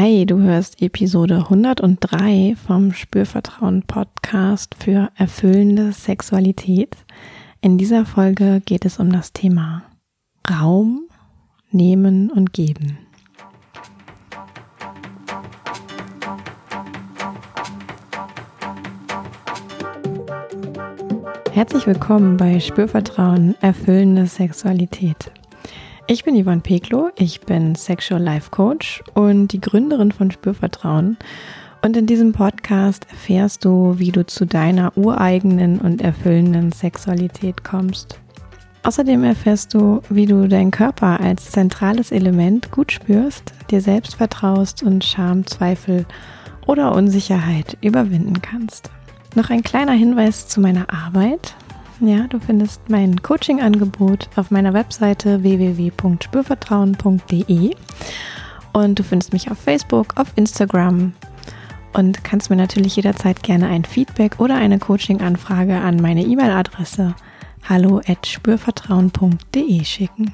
Hi, du hörst Episode 103 vom Spürvertrauen Podcast für erfüllende Sexualität. In dieser Folge geht es um das Thema Raum, Nehmen und Geben. Herzlich willkommen bei Spürvertrauen, erfüllende Sexualität. Ich bin Yvonne Peklo, ich bin Sexual Life Coach und die Gründerin von Spürvertrauen. Und in diesem Podcast erfährst du, wie du zu deiner ureigenen und erfüllenden Sexualität kommst. Außerdem erfährst du, wie du deinen Körper als zentrales Element gut spürst, dir selbst vertraust und Scham, Zweifel oder Unsicherheit überwinden kannst. Noch ein kleiner Hinweis zu meiner Arbeit. Ja, du findest mein Coaching-Angebot auf meiner Webseite www.spürvertrauen.de und du findest mich auf Facebook, auf Instagram und kannst mir natürlich jederzeit gerne ein Feedback oder eine Coaching-Anfrage an meine E-Mail-Adresse hallo@spürvertrauen.de schicken.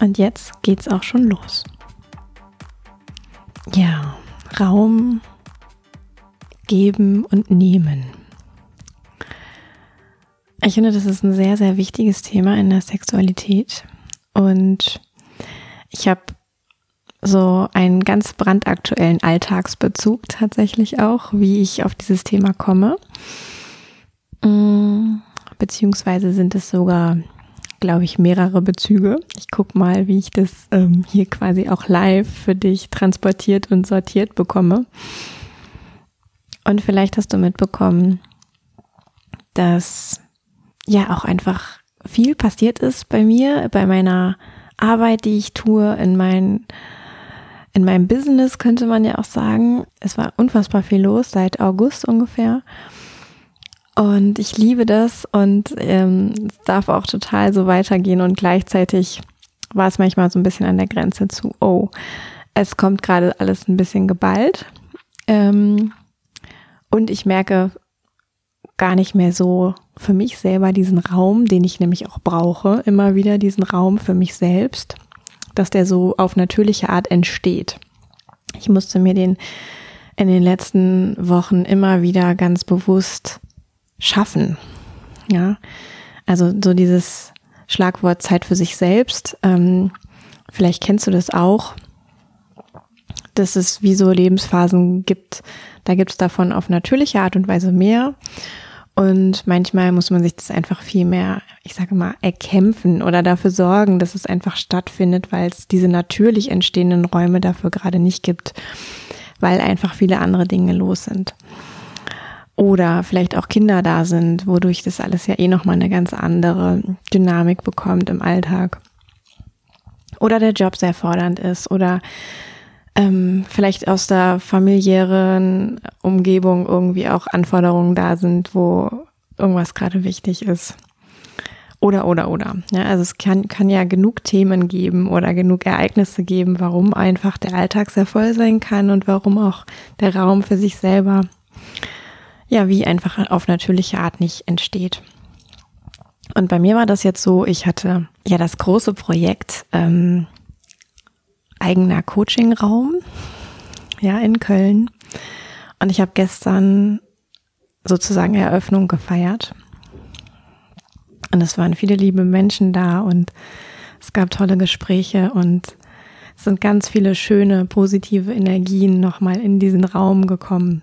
Und jetzt geht's auch schon los. Ja, Raum geben und nehmen. Ich finde, das ist ein sehr, sehr wichtiges Thema in der Sexualität. Und ich habe so einen ganz brandaktuellen Alltagsbezug tatsächlich auch, wie ich auf dieses Thema komme. Mm, beziehungsweise sind es sogar, glaube ich, mehrere Bezüge. Ich gucke mal, wie ich das ähm, hier quasi auch live für dich transportiert und sortiert bekomme. Und vielleicht hast du mitbekommen, dass ja auch einfach viel passiert ist bei mir, bei meiner Arbeit, die ich tue, in mein, in meinem Business könnte man ja auch sagen. Es war unfassbar viel los seit August ungefähr. Und ich liebe das und ähm, es darf auch total so weitergehen und gleichzeitig war es manchmal so ein bisschen an der Grenze zu, oh, es kommt gerade alles ein bisschen geballt. Ähm, und ich merke gar nicht mehr so für mich selber diesen Raum, den ich nämlich auch brauche, immer wieder diesen Raum für mich selbst, dass der so auf natürliche Art entsteht. Ich musste mir den in den letzten Wochen immer wieder ganz bewusst schaffen. Ja, also so dieses Schlagwort Zeit für sich selbst. Ähm, vielleicht kennst du das auch, dass es wie so Lebensphasen gibt. Da gibt es davon auf natürliche Art und Weise mehr. Und manchmal muss man sich das einfach viel mehr, ich sage mal, erkämpfen oder dafür sorgen, dass es einfach stattfindet, weil es diese natürlich entstehenden Räume dafür gerade nicht gibt, weil einfach viele andere Dinge los sind. Oder vielleicht auch Kinder da sind, wodurch das alles ja eh nochmal eine ganz andere Dynamik bekommt im Alltag. Oder der Job sehr fordernd ist oder ähm, vielleicht aus der familiären Umgebung irgendwie auch Anforderungen da sind, wo irgendwas gerade wichtig ist. Oder, oder, oder. Ja, also es kann, kann ja genug Themen geben oder genug Ereignisse geben, warum einfach der Alltag sehr voll sein kann und warum auch der Raum für sich selber, ja, wie einfach auf natürliche Art nicht entsteht. Und bei mir war das jetzt so, ich hatte ja das große Projekt, ähm, eigener Coachingraum, ja, in Köln. Und ich habe gestern sozusagen Eröffnung gefeiert. Und es waren viele liebe Menschen da und es gab tolle Gespräche und es sind ganz viele schöne, positive Energien nochmal in diesen Raum gekommen,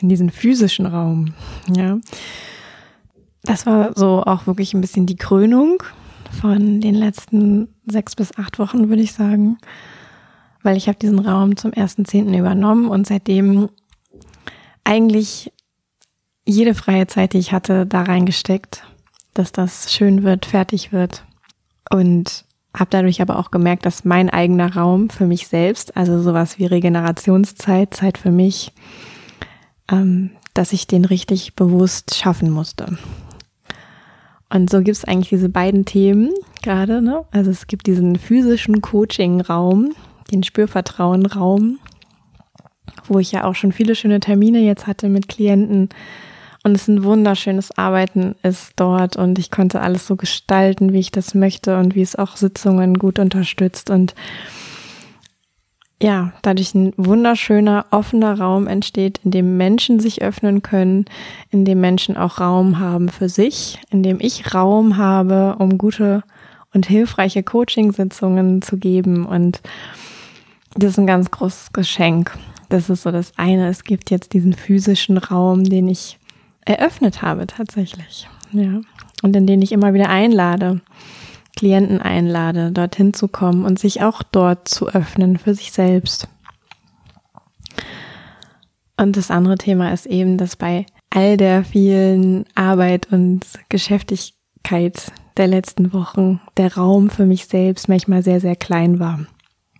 in diesen physischen Raum, ja. Das war so auch wirklich ein bisschen die Krönung von den letzten sechs bis acht Wochen, würde ich sagen weil ich habe diesen Raum zum 1.10. übernommen und seitdem eigentlich jede freie Zeit, die ich hatte, da reingesteckt, dass das schön wird, fertig wird. Und habe dadurch aber auch gemerkt, dass mein eigener Raum für mich selbst, also sowas wie Regenerationszeit, Zeit für mich, ähm, dass ich den richtig bewusst schaffen musste. Und so gibt es eigentlich diese beiden Themen gerade. Ne? Also es gibt diesen physischen Coaching-Raum, den Spürvertrauen-Raum, wo ich ja auch schon viele schöne Termine jetzt hatte mit Klienten. Und es ein wunderschönes Arbeiten ist dort und ich konnte alles so gestalten, wie ich das möchte und wie es auch Sitzungen gut unterstützt. Und ja, dadurch ein wunderschöner, offener Raum entsteht, in dem Menschen sich öffnen können, in dem Menschen auch Raum haben für sich, in dem ich Raum habe, um gute und hilfreiche Coaching-Sitzungen zu geben. Und das ist ein ganz großes Geschenk. Das ist so das eine. Es gibt jetzt diesen physischen Raum, den ich eröffnet habe tatsächlich. Ja. Und in den ich immer wieder einlade. Klienten einlade, dorthin zu kommen und sich auch dort zu öffnen für sich selbst. Und das andere Thema ist eben, dass bei all der vielen Arbeit und Geschäftigkeit der letzten Wochen der Raum für mich selbst manchmal sehr, sehr klein war.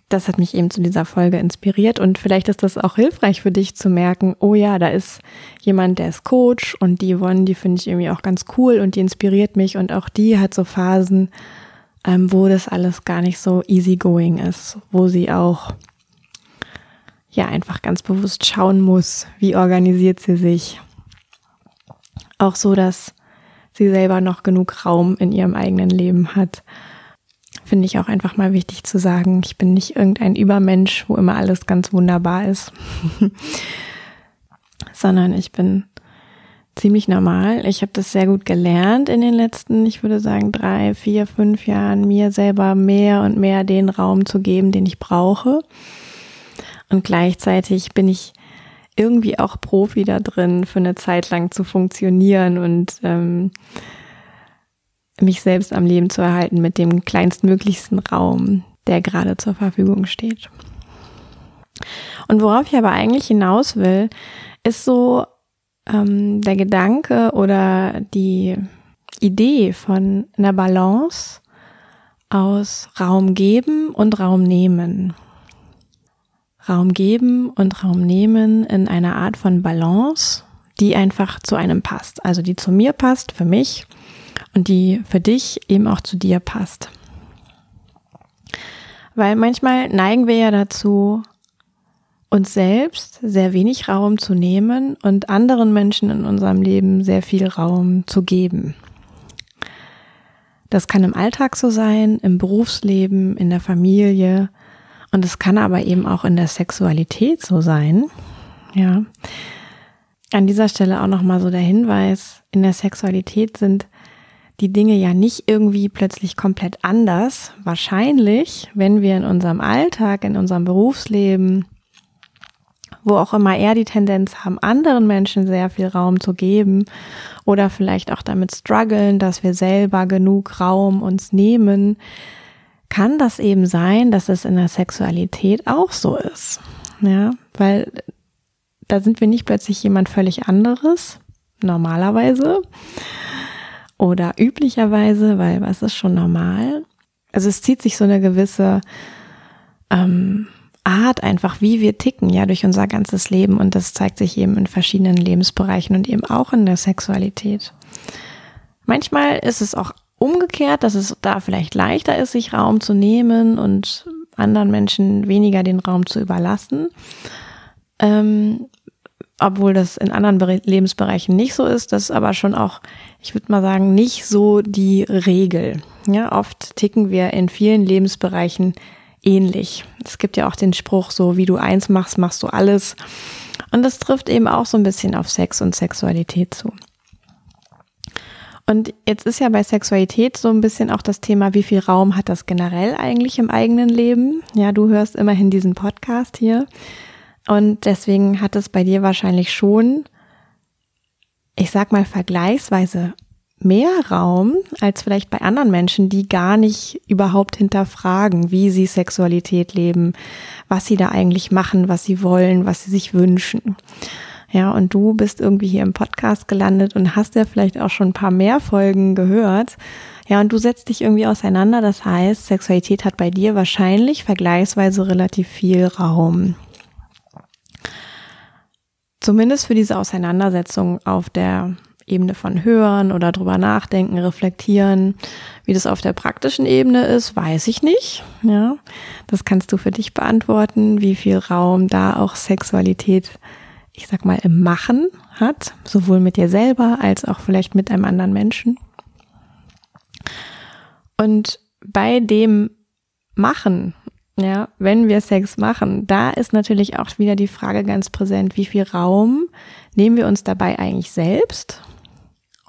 Das hat mich eben zu dieser Folge inspiriert und vielleicht ist das auch hilfreich für dich zu merken, oh ja, da ist jemand, der ist Coach und die Yvonne, die finde ich irgendwie auch ganz cool und die inspiriert mich und auch die hat so Phasen, ähm, wo das alles gar nicht so easygoing ist, wo sie auch ja einfach ganz bewusst schauen muss, wie organisiert sie sich. Auch so, dass sie selber noch genug Raum in ihrem eigenen Leben hat. Finde ich auch einfach mal wichtig zu sagen, ich bin nicht irgendein Übermensch, wo immer alles ganz wunderbar ist, sondern ich bin ziemlich normal. Ich habe das sehr gut gelernt in den letzten, ich würde sagen, drei, vier, fünf Jahren, mir selber mehr und mehr den Raum zu geben, den ich brauche. Und gleichzeitig bin ich irgendwie auch Profi da drin, für eine Zeit lang zu funktionieren und ähm, mich selbst am Leben zu erhalten mit dem kleinstmöglichsten Raum, der gerade zur Verfügung steht. Und worauf ich aber eigentlich hinaus will, ist so ähm, der Gedanke oder die Idee von einer Balance aus Raum geben und Raum nehmen. Raum geben und Raum nehmen in einer Art von Balance, die einfach zu einem passt. Also die zu mir passt, für mich und die für dich eben auch zu dir passt. Weil manchmal neigen wir ja dazu, uns selbst sehr wenig Raum zu nehmen und anderen Menschen in unserem Leben sehr viel Raum zu geben. Das kann im Alltag so sein, im Berufsleben, in der Familie und es kann aber eben auch in der Sexualität so sein. Ja. An dieser Stelle auch nochmal so der Hinweis, in der Sexualität sind die Dinge ja nicht irgendwie plötzlich komplett anders. Wahrscheinlich, wenn wir in unserem Alltag, in unserem Berufsleben, wo auch immer eher die Tendenz haben, anderen Menschen sehr viel Raum zu geben oder vielleicht auch damit strugglen, dass wir selber genug Raum uns nehmen, kann das eben sein, dass es in der Sexualität auch so ist. Ja, weil da sind wir nicht plötzlich jemand völlig anderes, normalerweise oder üblicherweise, weil was ist schon normal? Also es zieht sich so eine gewisse ähm, Art einfach, wie wir ticken, ja, durch unser ganzes Leben. Und das zeigt sich eben in verschiedenen Lebensbereichen und eben auch in der Sexualität. Manchmal ist es auch umgekehrt, dass es da vielleicht leichter ist, sich Raum zu nehmen und anderen Menschen weniger den Raum zu überlassen. Ähm, obwohl das in anderen Lebensbereichen nicht so ist, das aber schon auch, ich würde mal sagen, nicht so die Regel. Ja, oft ticken wir in vielen Lebensbereichen ähnlich. Es gibt ja auch den Spruch, so wie du eins machst, machst du alles. Und das trifft eben auch so ein bisschen auf Sex und Sexualität zu. Und jetzt ist ja bei Sexualität so ein bisschen auch das Thema, wie viel Raum hat das generell eigentlich im eigenen Leben? Ja, du hörst immerhin diesen Podcast hier. Und deswegen hat es bei dir wahrscheinlich schon, ich sag mal, vergleichsweise mehr Raum als vielleicht bei anderen Menschen, die gar nicht überhaupt hinterfragen, wie sie Sexualität leben, was sie da eigentlich machen, was sie wollen, was sie sich wünschen. Ja, und du bist irgendwie hier im Podcast gelandet und hast ja vielleicht auch schon ein paar mehr Folgen gehört. Ja, und du setzt dich irgendwie auseinander. Das heißt, Sexualität hat bei dir wahrscheinlich vergleichsweise relativ viel Raum. Zumindest für diese Auseinandersetzung auf der Ebene von Hören oder drüber nachdenken, reflektieren. Wie das auf der praktischen Ebene ist, weiß ich nicht. Ja, das kannst du für dich beantworten, wie viel Raum da auch Sexualität, ich sag mal, im Machen hat, sowohl mit dir selber als auch vielleicht mit einem anderen Menschen. Und bei dem Machen ja, wenn wir Sex machen, da ist natürlich auch wieder die Frage ganz präsent, wie viel Raum nehmen wir uns dabei eigentlich selbst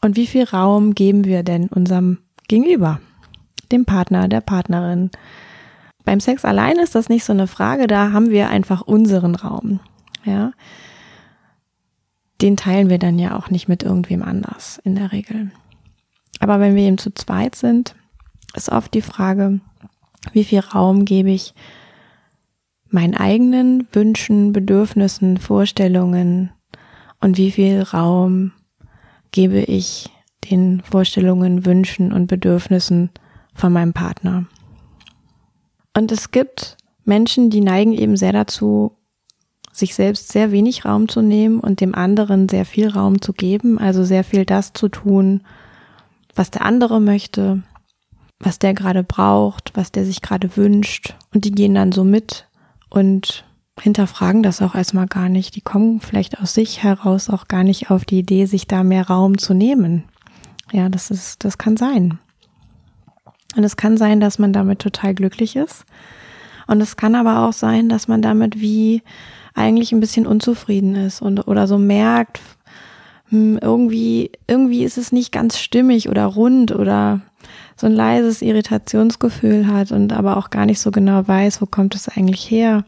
und wie viel Raum geben wir denn unserem Gegenüber, dem Partner, der Partnerin. Beim Sex allein ist das nicht so eine Frage, da haben wir einfach unseren Raum, ja. Den teilen wir dann ja auch nicht mit irgendwem anders in der Regel. Aber wenn wir eben zu zweit sind, ist oft die Frage, wie viel Raum gebe ich meinen eigenen Wünschen, Bedürfnissen, Vorstellungen und wie viel Raum gebe ich den Vorstellungen, Wünschen und Bedürfnissen von meinem Partner. Und es gibt Menschen, die neigen eben sehr dazu, sich selbst sehr wenig Raum zu nehmen und dem anderen sehr viel Raum zu geben, also sehr viel das zu tun, was der andere möchte, was der gerade braucht, was der sich gerade wünscht. Und die gehen dann so mit und hinterfragen das auch erstmal gar nicht. Die kommen vielleicht aus sich heraus auch gar nicht auf die Idee, sich da mehr Raum zu nehmen. Ja, das ist, das kann sein. Und es kann sein, dass man damit total glücklich ist. Und es kann aber auch sein, dass man damit wie eigentlich ein bisschen unzufrieden ist und oder so merkt, hm, irgendwie, irgendwie ist es nicht ganz stimmig oder rund oder so ein leises Irritationsgefühl hat und aber auch gar nicht so genau weiß, wo kommt es eigentlich her.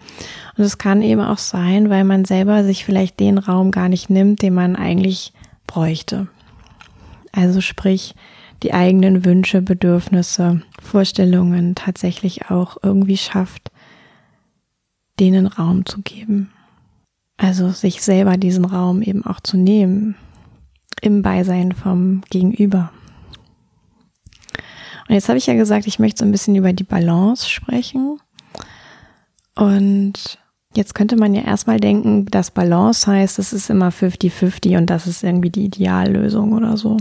Und es kann eben auch sein, weil man selber sich vielleicht den Raum gar nicht nimmt, den man eigentlich bräuchte. Also sprich, die eigenen Wünsche, Bedürfnisse, Vorstellungen tatsächlich auch irgendwie schafft, denen Raum zu geben. Also sich selber diesen Raum eben auch zu nehmen im Beisein vom Gegenüber. Und jetzt habe ich ja gesagt, ich möchte so ein bisschen über die Balance sprechen. Und jetzt könnte man ja erstmal denken, dass Balance heißt, es ist immer 50-50 und das ist irgendwie die Ideallösung oder so.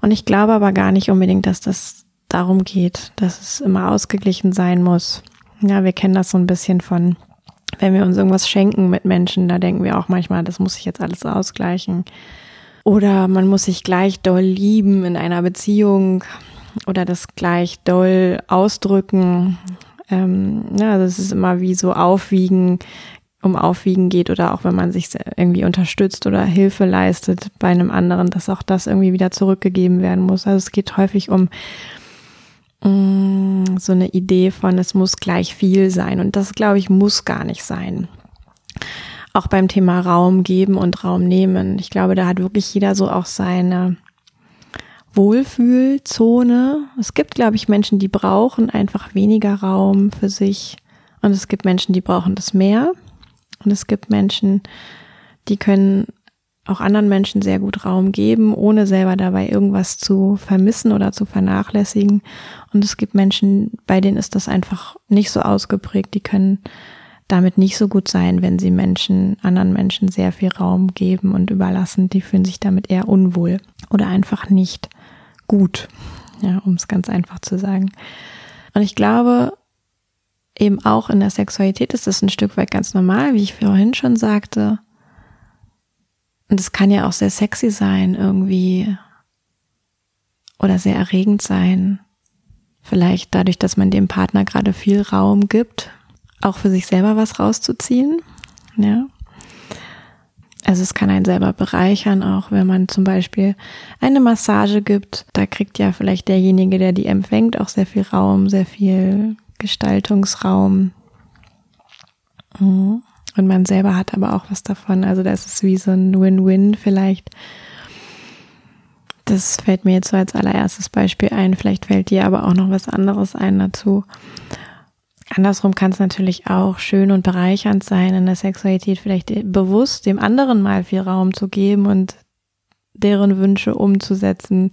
Und ich glaube aber gar nicht unbedingt, dass das darum geht, dass es immer ausgeglichen sein muss. Ja, wir kennen das so ein bisschen von, wenn wir uns irgendwas schenken mit Menschen, da denken wir auch manchmal, das muss sich jetzt alles ausgleichen. Oder man muss sich gleich doll lieben in einer Beziehung oder das gleich doll ausdrücken. Ähm, ja, also es ist immer wie so Aufwiegen, um Aufwiegen geht oder auch wenn man sich irgendwie unterstützt oder Hilfe leistet bei einem anderen, dass auch das irgendwie wieder zurückgegeben werden muss. Also es geht häufig um mm, so eine Idee von, es muss gleich viel sein. Und das, glaube ich, muss gar nicht sein. Auch beim Thema Raum geben und Raum nehmen. Ich glaube, da hat wirklich jeder so auch seine Wohlfühlzone. Es gibt, glaube ich, Menschen, die brauchen einfach weniger Raum für sich. Und es gibt Menschen, die brauchen das mehr. Und es gibt Menschen, die können auch anderen Menschen sehr gut Raum geben, ohne selber dabei irgendwas zu vermissen oder zu vernachlässigen. Und es gibt Menschen, bei denen ist das einfach nicht so ausgeprägt. Die können damit nicht so gut sein, wenn sie Menschen, anderen Menschen sehr viel Raum geben und überlassen. Die fühlen sich damit eher unwohl oder einfach nicht gut, ja, um es ganz einfach zu sagen. Und ich glaube, eben auch in der Sexualität ist das ein Stück weit ganz normal, wie ich vorhin schon sagte. Und es kann ja auch sehr sexy sein irgendwie oder sehr erregend sein. Vielleicht dadurch, dass man dem Partner gerade viel Raum gibt, auch für sich selber was rauszuziehen. Ja. Also es kann einen selber bereichern, auch wenn man zum Beispiel eine Massage gibt. Da kriegt ja vielleicht derjenige, der die empfängt, auch sehr viel Raum, sehr viel Gestaltungsraum. Mhm. Und man selber hat aber auch was davon. Also das ist wie so ein Win-Win vielleicht. Das fällt mir jetzt so als allererstes Beispiel ein. Vielleicht fällt dir aber auch noch was anderes ein dazu. Andersrum kann es natürlich auch schön und bereichernd sein, in der Sexualität vielleicht bewusst dem anderen mal viel Raum zu geben und deren Wünsche umzusetzen,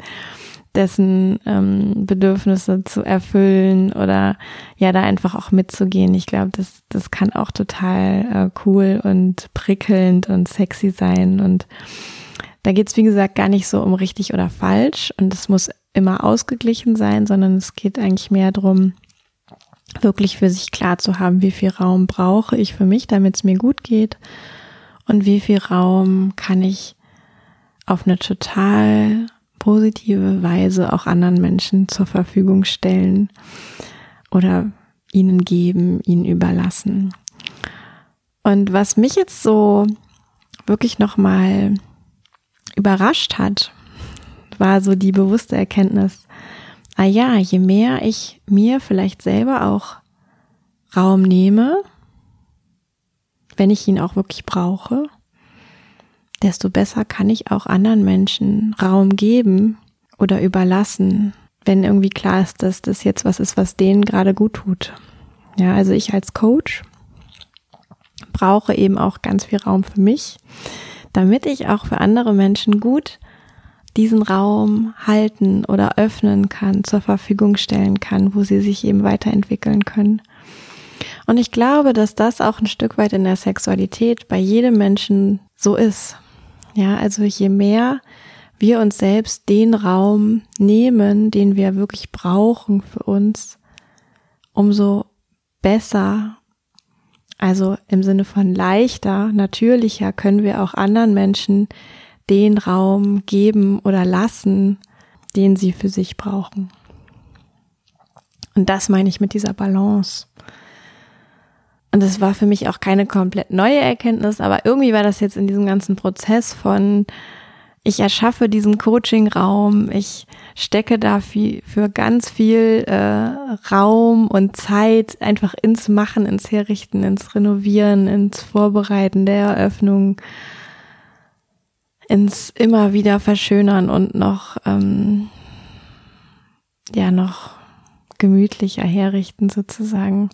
dessen ähm, Bedürfnisse zu erfüllen oder ja, da einfach auch mitzugehen. Ich glaube, das, das kann auch total äh, cool und prickelnd und sexy sein. Und da geht's wie gesagt, gar nicht so um richtig oder falsch und es muss immer ausgeglichen sein, sondern es geht eigentlich mehr darum, wirklich für sich klar zu haben, wie viel Raum brauche ich für mich, damit es mir gut geht und wie viel Raum kann ich auf eine total positive Weise auch anderen Menschen zur Verfügung stellen oder ihnen geben, ihnen überlassen. Und was mich jetzt so wirklich nochmal überrascht hat, war so die bewusste Erkenntnis, ah ja, je mehr ich mir vielleicht selber auch Raum nehme, wenn ich ihn auch wirklich brauche, desto besser kann ich auch anderen Menschen Raum geben oder überlassen, wenn irgendwie klar ist, dass das jetzt was ist, was denen gerade gut tut. Ja, also ich als Coach brauche eben auch ganz viel Raum für mich, damit ich auch für andere Menschen gut diesen Raum halten oder öffnen kann, zur Verfügung stellen kann, wo sie sich eben weiterentwickeln können. Und ich glaube, dass das auch ein Stück weit in der Sexualität bei jedem Menschen so ist. Ja, also je mehr wir uns selbst den Raum nehmen, den wir wirklich brauchen für uns, umso besser, also im Sinne von leichter, natürlicher können wir auch anderen Menschen den Raum geben oder lassen, den sie für sich brauchen. Und das meine ich mit dieser Balance. Und das war für mich auch keine komplett neue Erkenntnis, aber irgendwie war das jetzt in diesem ganzen Prozess von, ich erschaffe diesen Coaching-Raum, ich stecke da viel, für ganz viel äh, Raum und Zeit einfach ins Machen, ins Herrichten, ins Renovieren, ins Vorbereiten der Eröffnung, ins immer wieder Verschönern und noch, ähm, ja, noch gemütlicher herrichten sozusagen.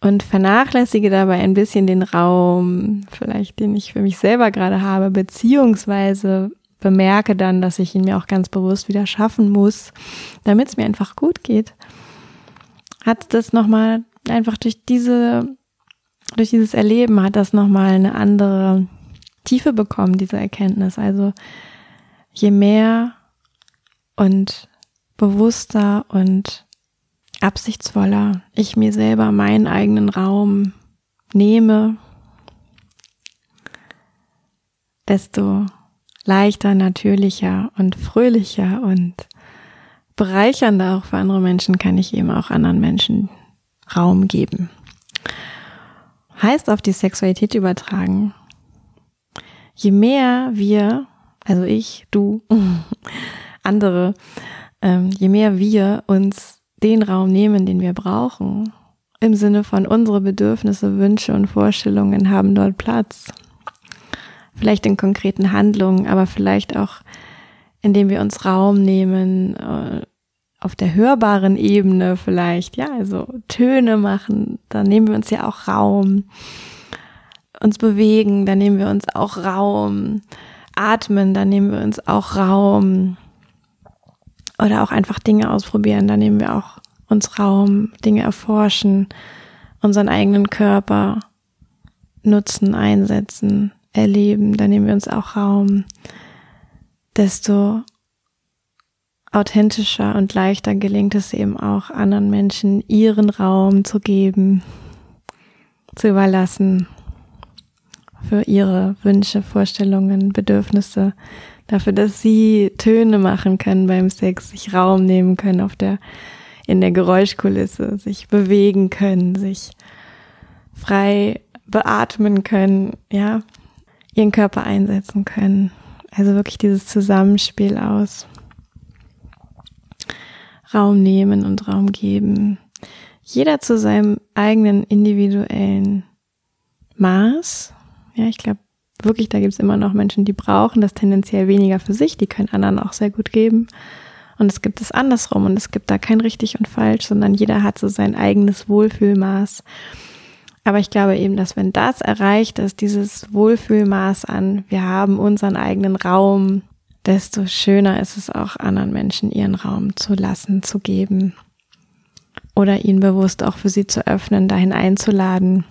Und vernachlässige dabei ein bisschen den Raum, vielleicht den ich für mich selber gerade habe, beziehungsweise bemerke dann, dass ich ihn mir auch ganz bewusst wieder schaffen muss, damit es mir einfach gut geht, hat das nochmal einfach durch diese, durch dieses Erleben hat das nochmal eine andere Tiefe bekommen, diese Erkenntnis. Also je mehr und bewusster und absichtsvoller ich mir selber meinen eigenen Raum nehme, desto leichter, natürlicher und fröhlicher und bereichernder auch für andere Menschen kann ich eben auch anderen Menschen Raum geben. Heißt auf die Sexualität übertragen, je mehr wir, also ich, du, andere, ähm, je mehr wir uns den Raum nehmen, den wir brauchen. Im Sinne von unsere Bedürfnisse, Wünsche und Vorstellungen haben dort Platz. Vielleicht in konkreten Handlungen, aber vielleicht auch, indem wir uns Raum nehmen, äh, auf der hörbaren Ebene vielleicht, ja, also Töne machen, da nehmen wir uns ja auch Raum. Uns bewegen, da nehmen wir uns auch Raum. Atmen, da nehmen wir uns auch Raum oder auch einfach Dinge ausprobieren. Da nehmen wir auch uns Raum, Dinge erforschen, unseren eigenen Körper nutzen, einsetzen, erleben. Da nehmen wir uns auch Raum. Desto authentischer und leichter gelingt es eben auch anderen Menschen, ihren Raum zu geben, zu überlassen für ihre Wünsche, Vorstellungen, Bedürfnisse, dafür, dass sie Töne machen können beim Sex, sich Raum nehmen können auf der, in der Geräuschkulisse, sich bewegen können, sich frei beatmen können, ja, ihren Körper einsetzen können. Also wirklich dieses Zusammenspiel aus Raum nehmen und Raum geben. Jeder zu seinem eigenen individuellen Maß. Ja, ich glaube, wirklich, da gibt es immer noch Menschen, die brauchen das tendenziell weniger für sich, die können anderen auch sehr gut geben. Und es gibt es andersrum und es gibt da kein richtig und falsch, sondern jeder hat so sein eigenes Wohlfühlmaß. Aber ich glaube eben, dass wenn das erreicht ist, dieses Wohlfühlmaß an, wir haben unseren eigenen Raum, desto schöner ist es auch anderen Menschen ihren Raum zu lassen, zu geben oder ihn bewusst auch für sie zu öffnen, dahin einzuladen,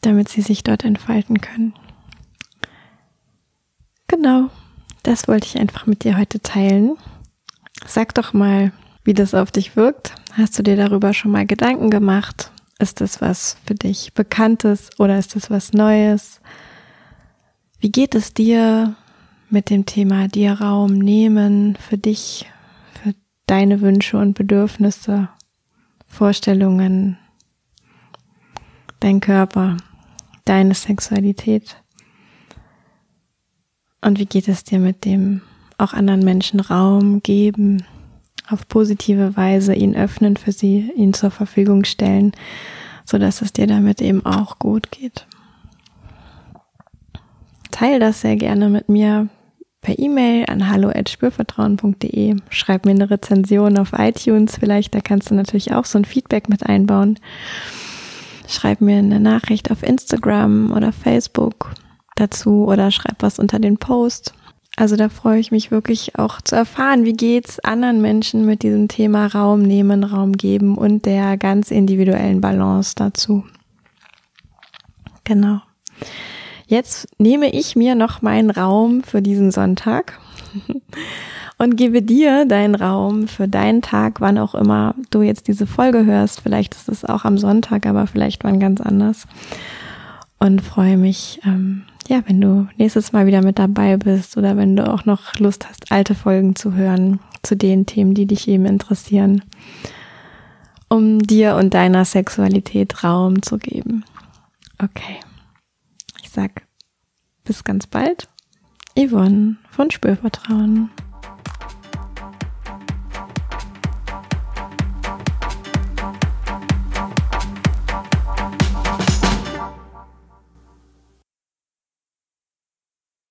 damit sie sich dort entfalten können. Genau, das wollte ich einfach mit dir heute teilen. Sag doch mal, wie das auf dich wirkt. Hast du dir darüber schon mal Gedanken gemacht? Ist das was für dich Bekanntes oder ist das was Neues? Wie geht es dir mit dem Thema dir Raum nehmen für dich, für deine Wünsche und Bedürfnisse, Vorstellungen, dein Körper, deine Sexualität. Und wie geht es dir mit dem auch anderen Menschen Raum geben, auf positive Weise ihn öffnen für sie, ihn zur Verfügung stellen, so dass es dir damit eben auch gut geht. Teil das sehr gerne mit mir per E-Mail an hallo@spürvertrauen.de. Schreib mir eine Rezension auf iTunes vielleicht, da kannst du natürlich auch so ein Feedback mit einbauen. Schreib mir eine Nachricht auf Instagram oder Facebook dazu oder schreib was unter den Post. Also da freue ich mich wirklich auch zu erfahren, wie geht's anderen Menschen mit diesem Thema Raum nehmen, Raum geben und der ganz individuellen Balance dazu. Genau. Jetzt nehme ich mir noch meinen Raum für diesen Sonntag und gebe dir deinen Raum für deinen Tag, wann auch immer du jetzt diese Folge hörst. Vielleicht ist es auch am Sonntag, aber vielleicht wann ganz anders. Und freue mich, ähm, ja, wenn du nächstes Mal wieder mit dabei bist oder wenn du auch noch Lust hast, alte Folgen zu hören zu den Themen, die dich eben interessieren, um dir und deiner Sexualität Raum zu geben. Okay. Ich sag bis ganz bald. Yvonne von Spürvertrauen.